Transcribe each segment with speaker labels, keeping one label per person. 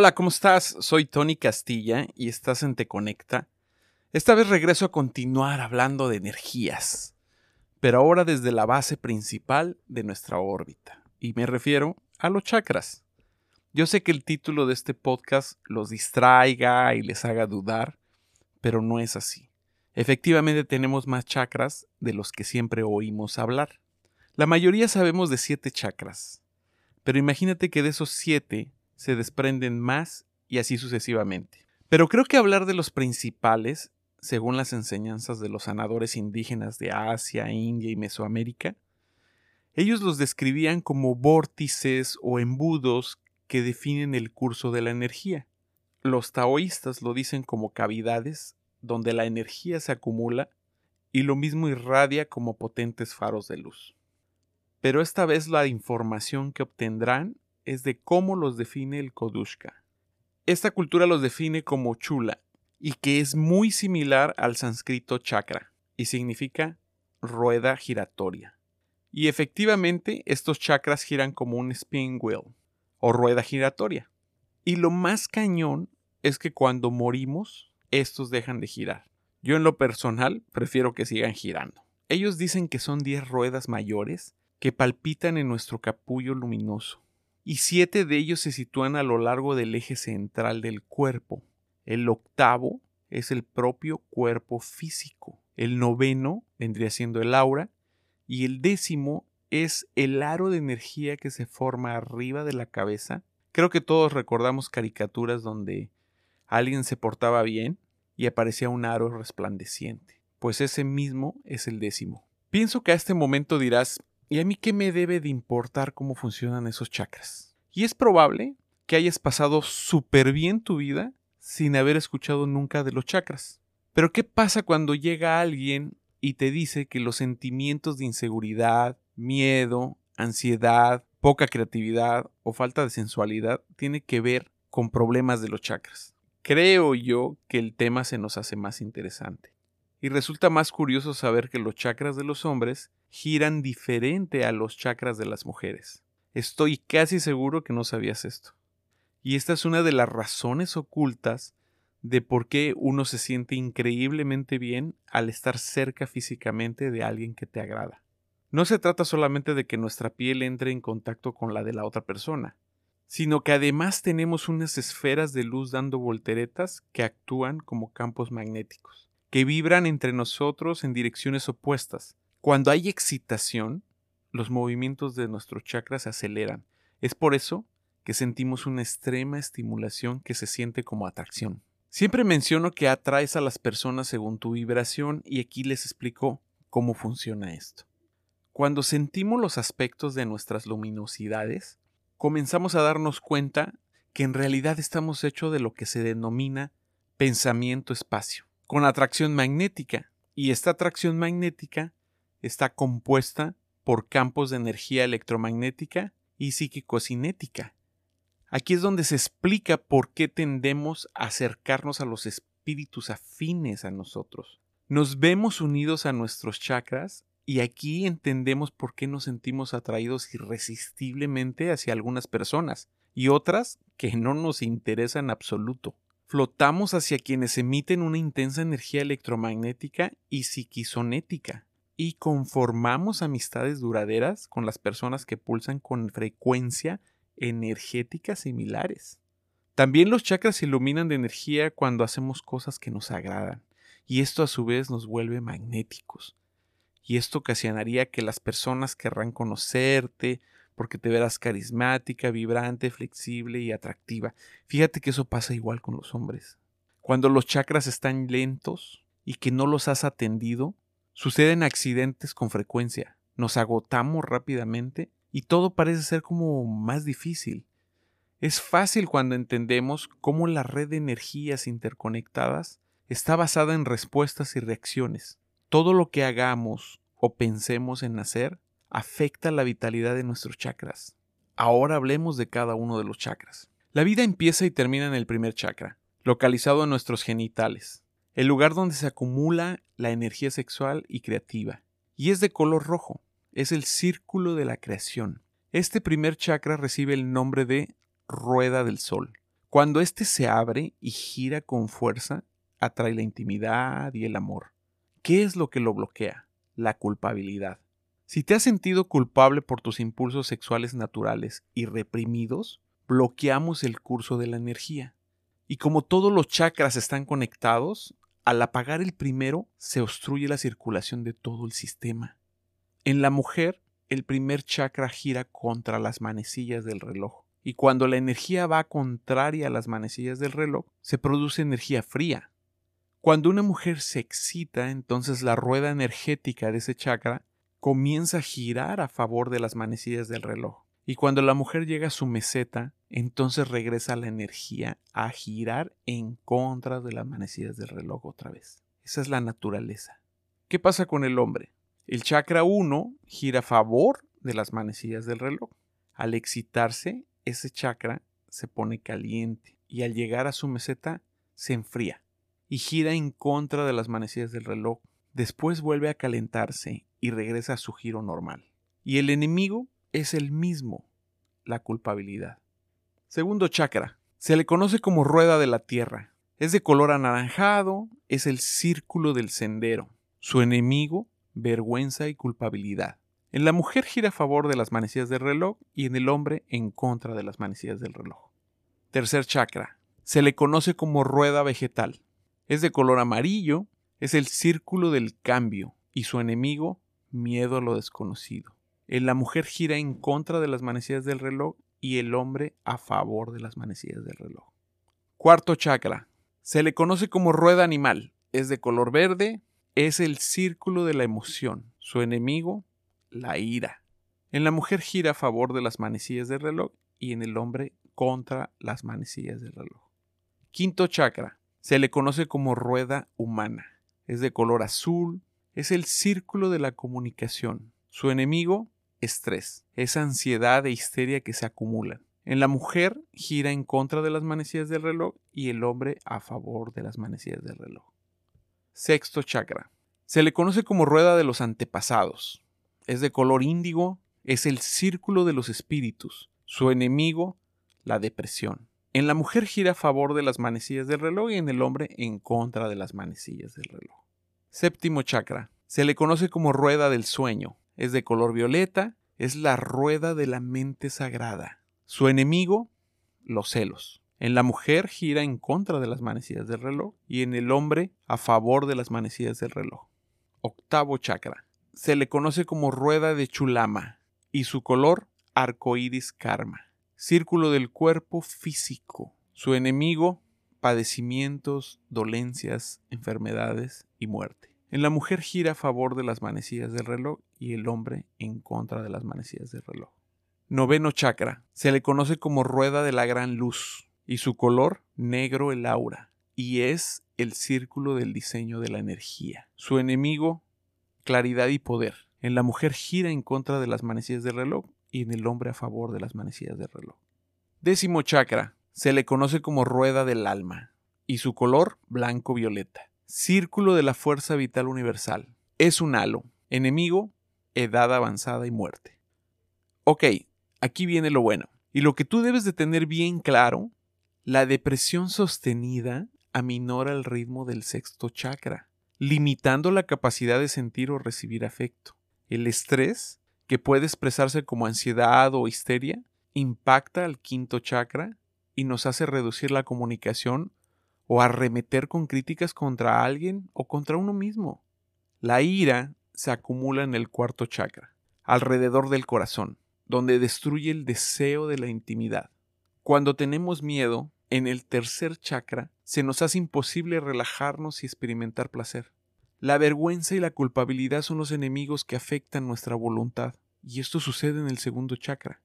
Speaker 1: Hola, ¿cómo estás? Soy Tony Castilla y estás en Te Conecta. Esta vez regreso a continuar hablando de energías, pero ahora desde la base principal de nuestra órbita, y me refiero a los chakras. Yo sé que el título de este podcast los distraiga y les haga dudar, pero no es así. Efectivamente tenemos más chakras de los que siempre oímos hablar. La mayoría sabemos de siete chakras, pero imagínate que de esos siete se desprenden más y así sucesivamente. Pero creo que hablar de los principales, según las enseñanzas de los sanadores indígenas de Asia, India y Mesoamérica, ellos los describían como vórtices o embudos que definen el curso de la energía. Los taoístas lo dicen como cavidades donde la energía se acumula y lo mismo irradia como potentes faros de luz. Pero esta vez la información que obtendrán es de cómo los define el Kodushka. Esta cultura los define como chula y que es muy similar al sánscrito chakra y significa rueda giratoria. Y efectivamente estos chakras giran como un spin wheel o rueda giratoria. Y lo más cañón es que cuando morimos, estos dejan de girar. Yo en lo personal prefiero que sigan girando. Ellos dicen que son 10 ruedas mayores que palpitan en nuestro capullo luminoso y siete de ellos se sitúan a lo largo del eje central del cuerpo. El octavo es el propio cuerpo físico. El noveno vendría siendo el aura y el décimo es el aro de energía que se forma arriba de la cabeza. Creo que todos recordamos caricaturas donde alguien se portaba bien y aparecía un aro resplandeciente. Pues ese mismo es el décimo. Pienso que a este momento dirás, ¿Y a mí qué me debe de importar cómo funcionan esos chakras? Y es probable que hayas pasado súper bien tu vida sin haber escuchado nunca de los chakras. Pero ¿qué pasa cuando llega alguien y te dice que los sentimientos de inseguridad, miedo, ansiedad, poca creatividad o falta de sensualidad tiene que ver con problemas de los chakras? Creo yo que el tema se nos hace más interesante. Y resulta más curioso saber que los chakras de los hombres giran diferente a los chakras de las mujeres. Estoy casi seguro que no sabías esto. Y esta es una de las razones ocultas de por qué uno se siente increíblemente bien al estar cerca físicamente de alguien que te agrada. No se trata solamente de que nuestra piel entre en contacto con la de la otra persona, sino que además tenemos unas esferas de luz dando volteretas que actúan como campos magnéticos que vibran entre nosotros en direcciones opuestas. Cuando hay excitación, los movimientos de nuestros chakras se aceleran. Es por eso que sentimos una extrema estimulación que se siente como atracción. Siempre menciono que atraes a las personas según tu vibración y aquí les explico cómo funciona esto. Cuando sentimos los aspectos de nuestras luminosidades, comenzamos a darnos cuenta que en realidad estamos hechos de lo que se denomina pensamiento-espacio con atracción magnética. Y esta atracción magnética está compuesta por campos de energía electromagnética y psíquico-cinética. Aquí es donde se explica por qué tendemos a acercarnos a los espíritus afines a nosotros. Nos vemos unidos a nuestros chakras y aquí entendemos por qué nos sentimos atraídos irresistiblemente hacia algunas personas y otras que no nos interesan en absoluto flotamos hacia quienes emiten una intensa energía electromagnética y psiquisonética y conformamos amistades duraderas con las personas que pulsan con frecuencia energética similares. También los chakras se iluminan de energía cuando hacemos cosas que nos agradan, y esto a su vez nos vuelve magnéticos. Y esto ocasionaría que las personas querrán conocerte, porque te verás carismática, vibrante, flexible y atractiva. Fíjate que eso pasa igual con los hombres. Cuando los chakras están lentos y que no los has atendido, suceden accidentes con frecuencia, nos agotamos rápidamente y todo parece ser como más difícil. Es fácil cuando entendemos cómo la red de energías interconectadas está basada en respuestas y reacciones. Todo lo que hagamos o pensemos en hacer afecta la vitalidad de nuestros chakras. Ahora hablemos de cada uno de los chakras. La vida empieza y termina en el primer chakra, localizado en nuestros genitales, el lugar donde se acumula la energía sexual y creativa, y es de color rojo, es el círculo de la creación. Este primer chakra recibe el nombre de rueda del sol. Cuando éste se abre y gira con fuerza, atrae la intimidad y el amor. ¿Qué es lo que lo bloquea? La culpabilidad. Si te has sentido culpable por tus impulsos sexuales naturales y reprimidos, bloqueamos el curso de la energía. Y como todos los chakras están conectados, al apagar el primero se obstruye la circulación de todo el sistema. En la mujer, el primer chakra gira contra las manecillas del reloj. Y cuando la energía va contraria a las manecillas del reloj, se produce energía fría. Cuando una mujer se excita, entonces la rueda energética de ese chakra comienza a girar a favor de las manecillas del reloj. Y cuando la mujer llega a su meseta, entonces regresa la energía a girar en contra de las manecillas del reloj otra vez. Esa es la naturaleza. ¿Qué pasa con el hombre? El chakra 1 gira a favor de las manecillas del reloj. Al excitarse, ese chakra se pone caliente y al llegar a su meseta se enfría y gira en contra de las manecillas del reloj. Después vuelve a calentarse y regresa a su giro normal. Y el enemigo es el mismo, la culpabilidad. Segundo chakra. Se le conoce como rueda de la tierra. Es de color anaranjado, es el círculo del sendero. Su enemigo, vergüenza y culpabilidad. En la mujer gira a favor de las manecillas del reloj y en el hombre en contra de las manecillas del reloj. Tercer chakra. Se le conoce como rueda vegetal. Es de color amarillo, es el círculo del cambio y su enemigo, miedo a lo desconocido. En la mujer gira en contra de las manecillas del reloj y el hombre a favor de las manecillas del reloj. Cuarto chakra. Se le conoce como rueda animal. Es de color verde, es el círculo de la emoción. Su enemigo, la ira. En la mujer gira a favor de las manecillas del reloj y en el hombre contra las manecillas del reloj. Quinto chakra. Se le conoce como rueda humana. Es de color azul. Es el círculo de la comunicación. Su enemigo, estrés. Es ansiedad e histeria que se acumulan. En la mujer gira en contra de las manecillas del reloj y el hombre a favor de las manecillas del reloj. Sexto chakra. Se le conoce como rueda de los antepasados es de color índigo, es el círculo de los espíritus, su enemigo, la depresión. En la mujer gira a favor de las manecillas del reloj y en el hombre en contra de las manecillas del reloj. Séptimo chakra. Se le conoce como rueda del sueño. Es de color violeta, es la rueda de la mente sagrada. Su enemigo, los celos. En la mujer gira en contra de las manecillas del reloj y en el hombre a favor de las manecillas del reloj. Octavo chakra se le conoce como rueda de chulama y su color arcoíris karma. Círculo del cuerpo físico. Su enemigo, padecimientos, dolencias, enfermedades y muerte. En la mujer gira a favor de las manecillas del reloj y el hombre en contra de las manecillas del reloj. Noveno chakra. Se le conoce como rueda de la gran luz y su color negro el aura y es el círculo del diseño de la energía. Su enemigo, claridad y poder. En la mujer gira en contra de las manecillas del reloj y en el hombre a favor de las manecillas del reloj. Décimo chakra. Se le conoce como rueda del alma y su color blanco-violeta. Círculo de la fuerza vital universal. Es un halo. Enemigo, edad avanzada y muerte. Ok, aquí viene lo bueno. Y lo que tú debes de tener bien claro, la depresión sostenida aminora el ritmo del sexto chakra limitando la capacidad de sentir o recibir afecto. El estrés, que puede expresarse como ansiedad o histeria, impacta al quinto chakra y nos hace reducir la comunicación o arremeter con críticas contra alguien o contra uno mismo. La ira se acumula en el cuarto chakra, alrededor del corazón, donde destruye el deseo de la intimidad. Cuando tenemos miedo, en el tercer chakra se nos hace imposible relajarnos y experimentar placer. La vergüenza y la culpabilidad son los enemigos que afectan nuestra voluntad, y esto sucede en el segundo chakra.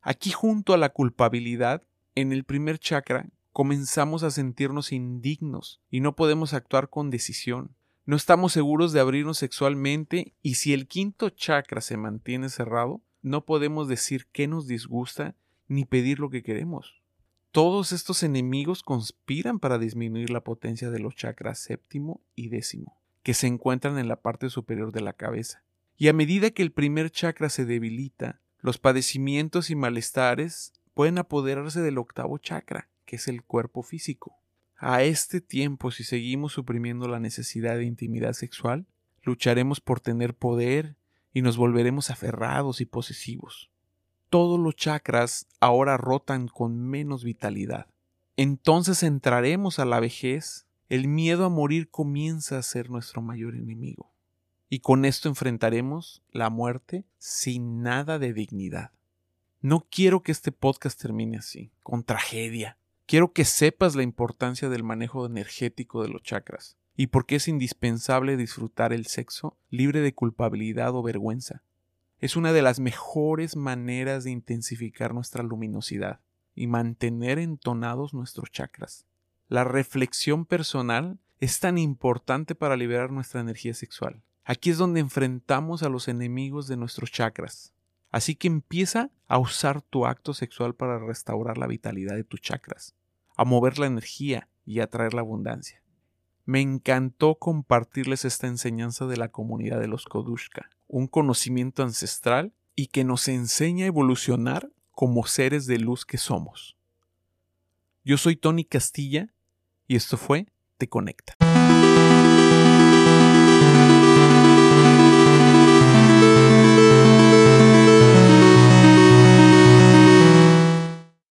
Speaker 1: Aquí junto a la culpabilidad, en el primer chakra, comenzamos a sentirnos indignos y no podemos actuar con decisión. No estamos seguros de abrirnos sexualmente y si el quinto chakra se mantiene cerrado, no podemos decir qué nos disgusta ni pedir lo que queremos. Todos estos enemigos conspiran para disminuir la potencia de los chakras séptimo y décimo, que se encuentran en la parte superior de la cabeza. Y a medida que el primer chakra se debilita, los padecimientos y malestares pueden apoderarse del octavo chakra, que es el cuerpo físico. A este tiempo, si seguimos suprimiendo la necesidad de intimidad sexual, lucharemos por tener poder y nos volveremos aferrados y posesivos. Todos los chakras ahora rotan con menos vitalidad. Entonces entraremos a la vejez, el miedo a morir comienza a ser nuestro mayor enemigo. Y con esto enfrentaremos la muerte sin nada de dignidad. No quiero que este podcast termine así, con tragedia. Quiero que sepas la importancia del manejo energético de los chakras y por qué es indispensable disfrutar el sexo libre de culpabilidad o vergüenza. Es una de las mejores maneras de intensificar nuestra luminosidad y mantener entonados nuestros chakras. La reflexión personal es tan importante para liberar nuestra energía sexual. Aquí es donde enfrentamos a los enemigos de nuestros chakras. Así que empieza a usar tu acto sexual para restaurar la vitalidad de tus chakras, a mover la energía y a traer la abundancia. Me encantó compartirles esta enseñanza de la comunidad de los Kodushka, un conocimiento ancestral y que nos enseña a evolucionar como seres de luz que somos. Yo soy Tony Castilla y esto fue Te Conecta.